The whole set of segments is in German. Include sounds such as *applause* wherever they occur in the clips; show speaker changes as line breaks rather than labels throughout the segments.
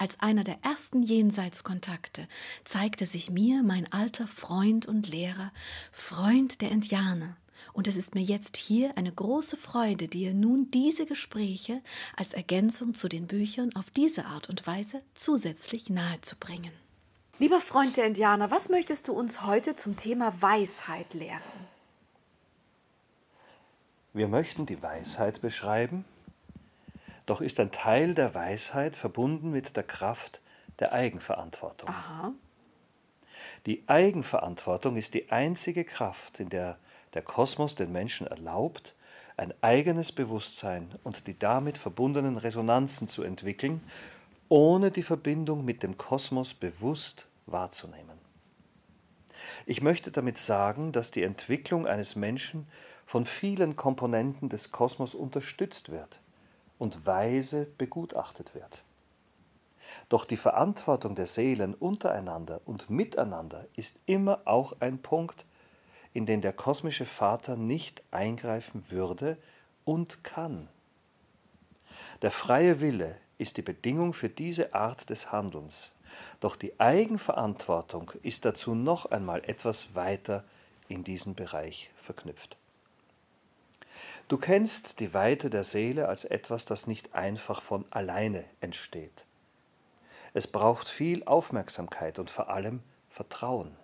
Als einer der ersten Jenseitskontakte zeigte sich mir mein alter Freund und Lehrer, Freund der Indianer, und es ist mir jetzt hier eine große Freude, dir nun diese Gespräche als Ergänzung zu den Büchern auf diese Art und Weise zusätzlich nahezubringen. Lieber Freund der Indianer, was möchtest du uns heute zum Thema Weisheit lehren?
Wir möchten die Weisheit beschreiben, doch ist ein Teil der Weisheit verbunden mit der Kraft der Eigenverantwortung.
Aha.
Die Eigenverantwortung ist die einzige Kraft, in der der Kosmos den Menschen erlaubt, ein eigenes Bewusstsein und die damit verbundenen Resonanzen zu entwickeln, ohne die Verbindung mit dem Kosmos bewusst wahrzunehmen. Ich möchte damit sagen, dass die Entwicklung eines Menschen von vielen Komponenten des Kosmos unterstützt wird und weise begutachtet wird. Doch die Verantwortung der Seelen untereinander und miteinander ist immer auch ein Punkt, in den der kosmische Vater nicht eingreifen würde und kann. Der freie Wille ist die Bedingung für diese Art des Handelns, doch die Eigenverantwortung ist dazu noch einmal etwas weiter in diesen Bereich verknüpft. Du kennst die Weite der Seele als etwas, das nicht einfach von alleine entsteht. Es braucht viel Aufmerksamkeit und vor allem Vertrauen.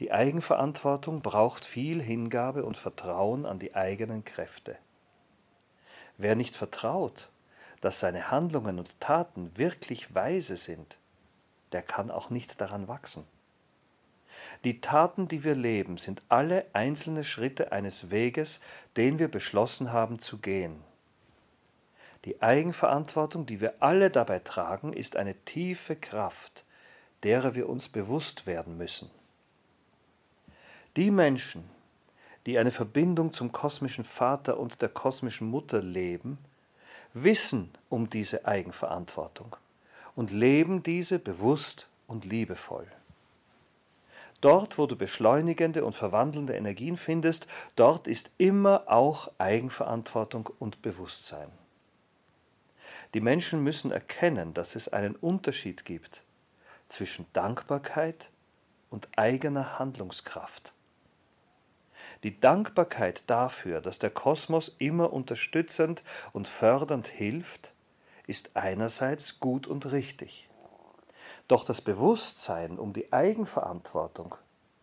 Die Eigenverantwortung braucht viel Hingabe und Vertrauen an die eigenen Kräfte. Wer nicht vertraut, dass seine Handlungen und Taten wirklich weise sind, der kann auch nicht daran wachsen. Die Taten, die wir leben, sind alle einzelne Schritte eines Weges, den wir beschlossen haben zu gehen. Die Eigenverantwortung, die wir alle dabei tragen, ist eine tiefe Kraft, derer wir uns bewusst werden müssen. Die Menschen, die eine Verbindung zum kosmischen Vater und der kosmischen Mutter leben, wissen um diese Eigenverantwortung und leben diese bewusst und liebevoll. Dort, wo du beschleunigende und verwandelnde Energien findest, dort ist immer auch Eigenverantwortung und Bewusstsein. Die Menschen müssen erkennen, dass es einen Unterschied gibt zwischen Dankbarkeit und eigener Handlungskraft. Die Dankbarkeit dafür, dass der Kosmos immer unterstützend und fördernd hilft, ist einerseits gut und richtig. Doch das Bewusstsein um die Eigenverantwortung,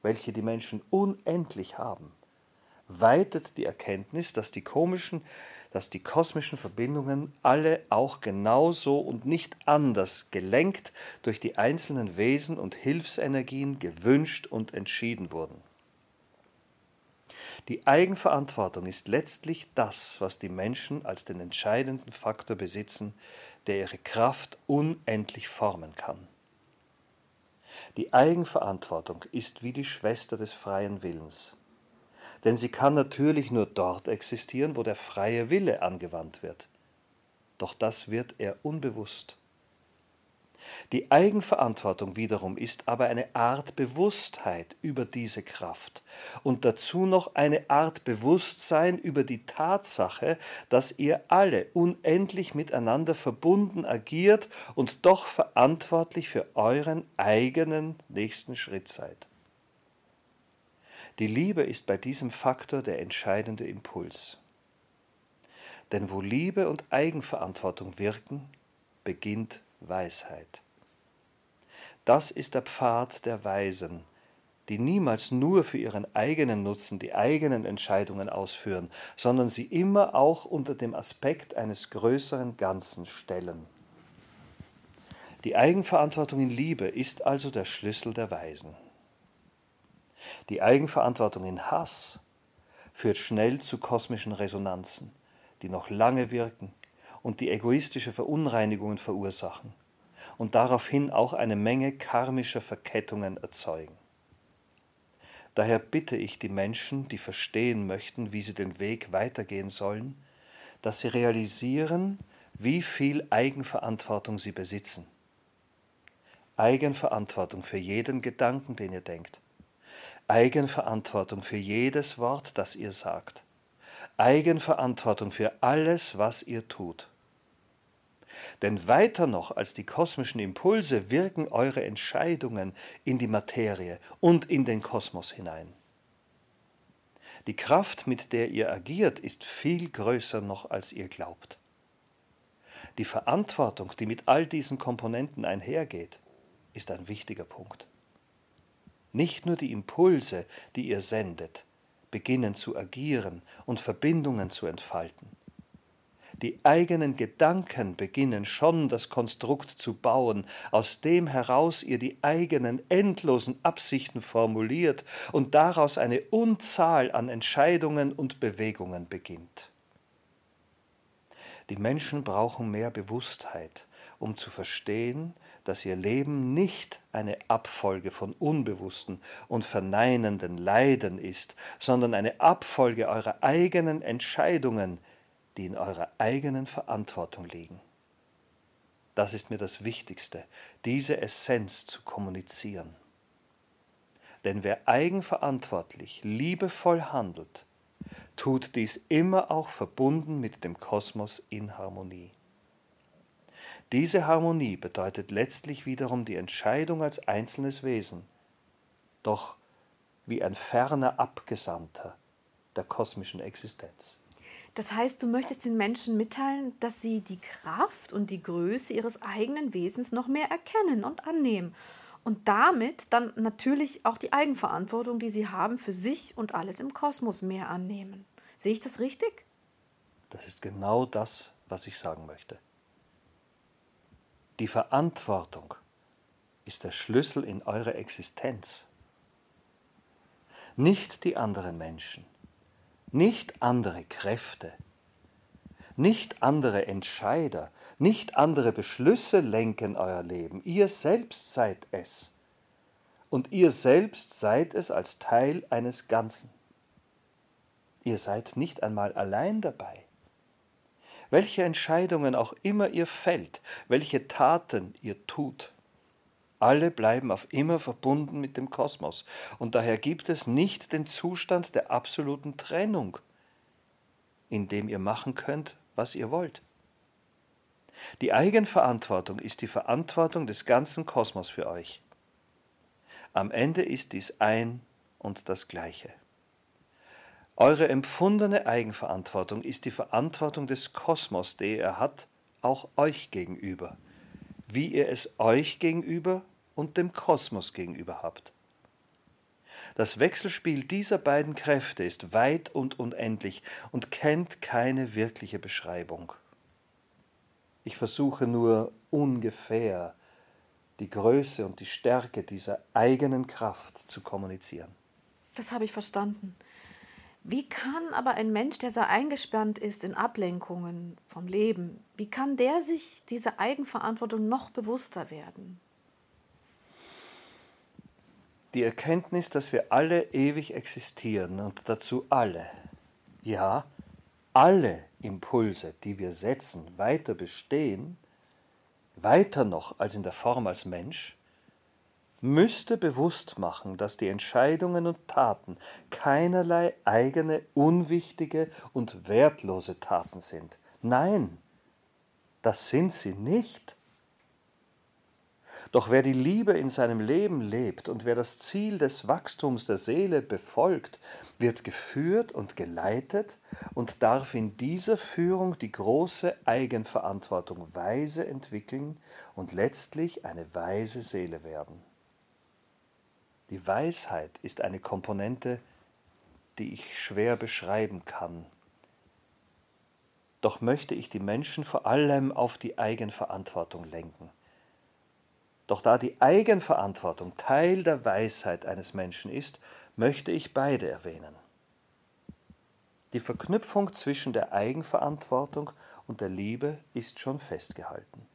welche die Menschen unendlich haben, weitet die Erkenntnis, dass die komischen, dass die kosmischen Verbindungen alle auch genauso und nicht anders gelenkt durch die einzelnen Wesen und Hilfsenergien gewünscht und entschieden wurden. Die Eigenverantwortung ist letztlich das, was die Menschen als den entscheidenden Faktor besitzen, der ihre Kraft unendlich formen kann. Die Eigenverantwortung ist wie die Schwester des freien Willens, denn sie kann natürlich nur dort existieren, wo der freie Wille angewandt wird. Doch das wird er unbewusst. Die Eigenverantwortung wiederum ist aber eine Art Bewusstheit über diese Kraft und dazu noch eine Art Bewusstsein über die Tatsache, dass ihr alle unendlich miteinander verbunden agiert und doch verantwortlich für euren eigenen nächsten Schritt seid. Die Liebe ist bei diesem Faktor der entscheidende Impuls. Denn wo Liebe und Eigenverantwortung wirken, beginnt Weisheit. Das ist der Pfad der Weisen, die niemals nur für ihren eigenen Nutzen die eigenen Entscheidungen ausführen, sondern sie immer auch unter dem Aspekt eines größeren Ganzen stellen. Die Eigenverantwortung in Liebe ist also der Schlüssel der Weisen. Die Eigenverantwortung in Hass führt schnell zu kosmischen Resonanzen, die noch lange wirken und die egoistische Verunreinigungen verursachen und daraufhin auch eine Menge karmischer Verkettungen erzeugen. Daher bitte ich die Menschen, die verstehen möchten, wie sie den Weg weitergehen sollen, dass sie realisieren, wie viel Eigenverantwortung sie besitzen. Eigenverantwortung für jeden Gedanken, den ihr denkt. Eigenverantwortung für jedes Wort, das ihr sagt. Eigenverantwortung für alles, was ihr tut. Denn weiter noch als die kosmischen Impulse wirken eure Entscheidungen in die Materie und in den Kosmos hinein. Die Kraft, mit der ihr agiert, ist viel größer noch, als ihr glaubt. Die Verantwortung, die mit all diesen Komponenten einhergeht, ist ein wichtiger Punkt. Nicht nur die Impulse, die ihr sendet, beginnen zu agieren und Verbindungen zu entfalten. Die eigenen Gedanken beginnen schon das Konstrukt zu bauen, aus dem heraus ihr die eigenen endlosen Absichten formuliert und daraus eine Unzahl an Entscheidungen und Bewegungen beginnt. Die Menschen brauchen mehr Bewusstheit, um zu verstehen, dass ihr Leben nicht eine Abfolge von unbewussten und verneinenden Leiden ist, sondern eine Abfolge eurer eigenen Entscheidungen, die in eurer eigenen Verantwortung liegen. Das ist mir das Wichtigste, diese Essenz zu kommunizieren. Denn wer eigenverantwortlich, liebevoll handelt, tut dies immer auch verbunden mit dem Kosmos in Harmonie. Diese Harmonie bedeutet letztlich wiederum die Entscheidung als einzelnes Wesen, doch wie ein ferner Abgesandter der kosmischen Existenz.
Das heißt, du möchtest den Menschen mitteilen, dass sie die Kraft und die Größe ihres eigenen Wesens noch mehr erkennen und annehmen und damit dann natürlich auch die Eigenverantwortung, die sie haben, für sich und alles im Kosmos mehr annehmen. Sehe ich das richtig?
Das ist genau das, was ich sagen möchte. Die Verantwortung ist der Schlüssel in eure Existenz. Nicht die anderen Menschen, nicht andere Kräfte, nicht andere Entscheider, nicht andere Beschlüsse lenken euer Leben. Ihr selbst seid es. Und ihr selbst seid es als Teil eines Ganzen. Ihr seid nicht einmal allein dabei. Welche Entscheidungen auch immer ihr fällt, welche Taten ihr tut, alle bleiben auf immer verbunden mit dem Kosmos, und daher gibt es nicht den Zustand der absoluten Trennung, in dem ihr machen könnt, was ihr wollt. Die Eigenverantwortung ist die Verantwortung des ganzen Kosmos für euch. Am Ende ist dies ein und das Gleiche. Eure empfundene Eigenverantwortung ist die Verantwortung des Kosmos, der er hat, auch euch gegenüber wie ihr es euch gegenüber und dem Kosmos gegenüber habt. Das Wechselspiel dieser beiden Kräfte ist weit und unendlich und kennt keine wirkliche Beschreibung. Ich versuche nur ungefähr die Größe und die Stärke dieser eigenen Kraft zu kommunizieren.
Das habe ich verstanden. Wie kann aber ein Mensch, der sehr eingespannt ist in Ablenkungen vom Leben, wie kann der sich dieser Eigenverantwortung noch bewusster werden?
Die Erkenntnis, dass wir alle ewig existieren und dazu alle, ja, alle Impulse, die wir setzen, weiter bestehen, weiter noch als in der Form als Mensch, müsste bewusst machen, dass die Entscheidungen und Taten keinerlei eigene, unwichtige und wertlose Taten sind. Nein, das sind sie nicht. Doch wer die Liebe in seinem Leben lebt und wer das Ziel des Wachstums der Seele befolgt, wird geführt und geleitet und darf in dieser Führung die große Eigenverantwortung weise entwickeln und letztlich eine weise Seele werden. Die Weisheit ist eine Komponente, die ich schwer beschreiben kann. Doch möchte ich die Menschen vor allem auf die Eigenverantwortung lenken. Doch da die Eigenverantwortung Teil der Weisheit eines Menschen ist, möchte ich beide erwähnen. Die Verknüpfung zwischen der Eigenverantwortung und der Liebe ist schon festgehalten.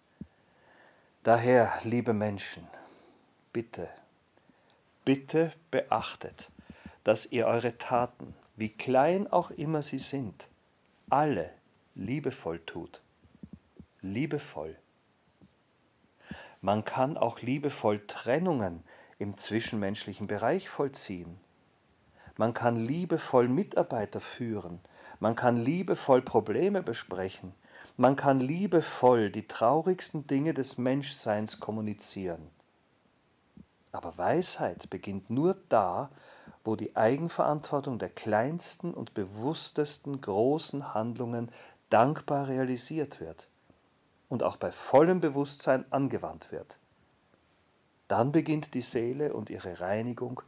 Daher, liebe Menschen, bitte Bitte beachtet, dass ihr eure Taten, wie klein auch immer sie sind, alle liebevoll tut. Liebevoll. Man kann auch liebevoll Trennungen im zwischenmenschlichen Bereich vollziehen. Man kann liebevoll Mitarbeiter führen. Man kann liebevoll Probleme besprechen. Man kann liebevoll die traurigsten Dinge des Menschseins kommunizieren. Aber Weisheit beginnt nur da, wo die Eigenverantwortung der kleinsten und bewusstesten großen Handlungen dankbar realisiert wird und auch bei vollem Bewusstsein angewandt wird. Dann beginnt die Seele und ihre Reinigung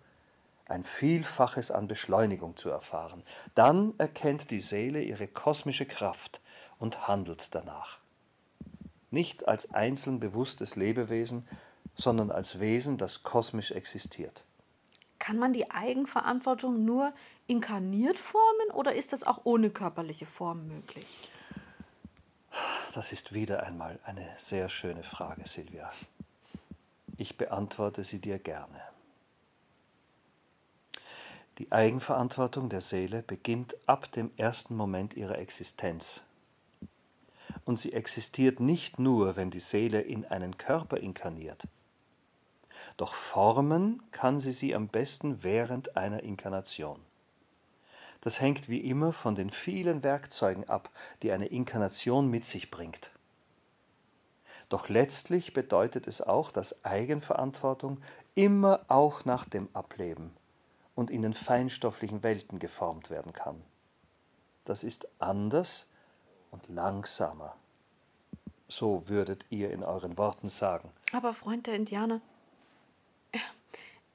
ein Vielfaches an Beschleunigung zu erfahren. Dann erkennt die Seele ihre kosmische Kraft und handelt danach. Nicht als einzeln bewusstes Lebewesen, sondern als Wesen, das kosmisch existiert.
Kann man die Eigenverantwortung nur inkarniert formen oder ist das auch ohne körperliche Form möglich?
Das ist wieder einmal eine sehr schöne Frage, Silvia. Ich beantworte sie dir gerne. Die Eigenverantwortung der Seele beginnt ab dem ersten Moment ihrer Existenz. Und sie existiert nicht nur, wenn die Seele in einen Körper inkarniert. Doch formen kann sie sie am besten während einer Inkarnation. Das hängt wie immer von den vielen Werkzeugen ab, die eine Inkarnation mit sich bringt. Doch letztlich bedeutet es auch, dass Eigenverantwortung immer auch nach dem Ableben und in den feinstofflichen Welten geformt werden kann. Das ist anders und langsamer. So würdet ihr in euren Worten sagen.
Aber Freund der Indianer,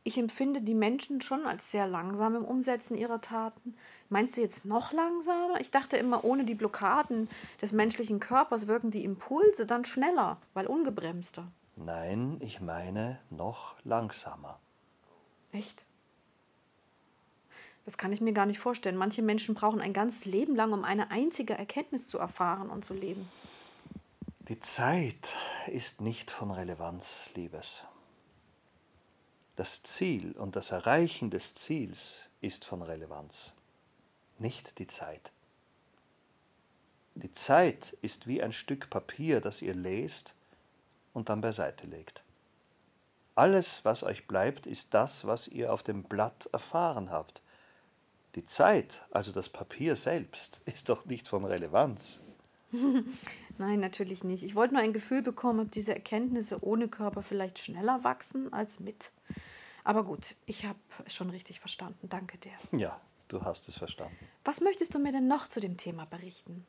ich empfinde die Menschen schon als sehr langsam im Umsetzen ihrer Taten. Meinst du jetzt noch langsamer? Ich dachte immer, ohne die Blockaden des menschlichen Körpers wirken die Impulse dann schneller, weil ungebremster.
Nein, ich meine noch langsamer.
Echt? Das kann ich mir gar nicht vorstellen. Manche Menschen brauchen ein ganzes Leben lang, um eine einzige Erkenntnis zu erfahren und zu leben.
Die Zeit ist nicht von Relevanz, Liebes. Das Ziel und das Erreichen des Ziels ist von Relevanz, nicht die Zeit. Die Zeit ist wie ein Stück Papier, das ihr lest und dann beiseite legt. Alles, was euch bleibt, ist das, was ihr auf dem Blatt erfahren habt. Die Zeit, also das Papier selbst, *laughs* ist doch nicht von Relevanz. *laughs*
Nein, natürlich nicht. Ich wollte nur ein Gefühl bekommen, ob diese Erkenntnisse ohne Körper vielleicht schneller wachsen als mit. Aber gut, ich habe schon richtig verstanden. Danke dir.
Ja, du hast es verstanden.
Was möchtest du mir denn noch zu dem Thema berichten?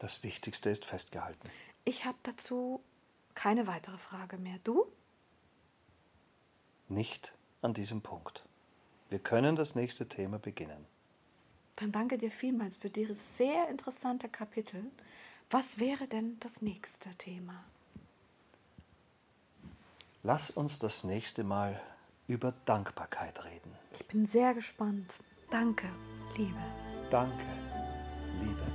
Das Wichtigste ist festgehalten.
Ich habe dazu keine weitere Frage mehr. Du?
Nicht an diesem Punkt. Wir können das nächste Thema beginnen.
Dann danke dir vielmals für dieses sehr interessante Kapitel. Was wäre denn das nächste Thema?
Lass uns das nächste Mal über Dankbarkeit reden.
Ich bin sehr gespannt. Danke, Liebe.
Danke, Liebe.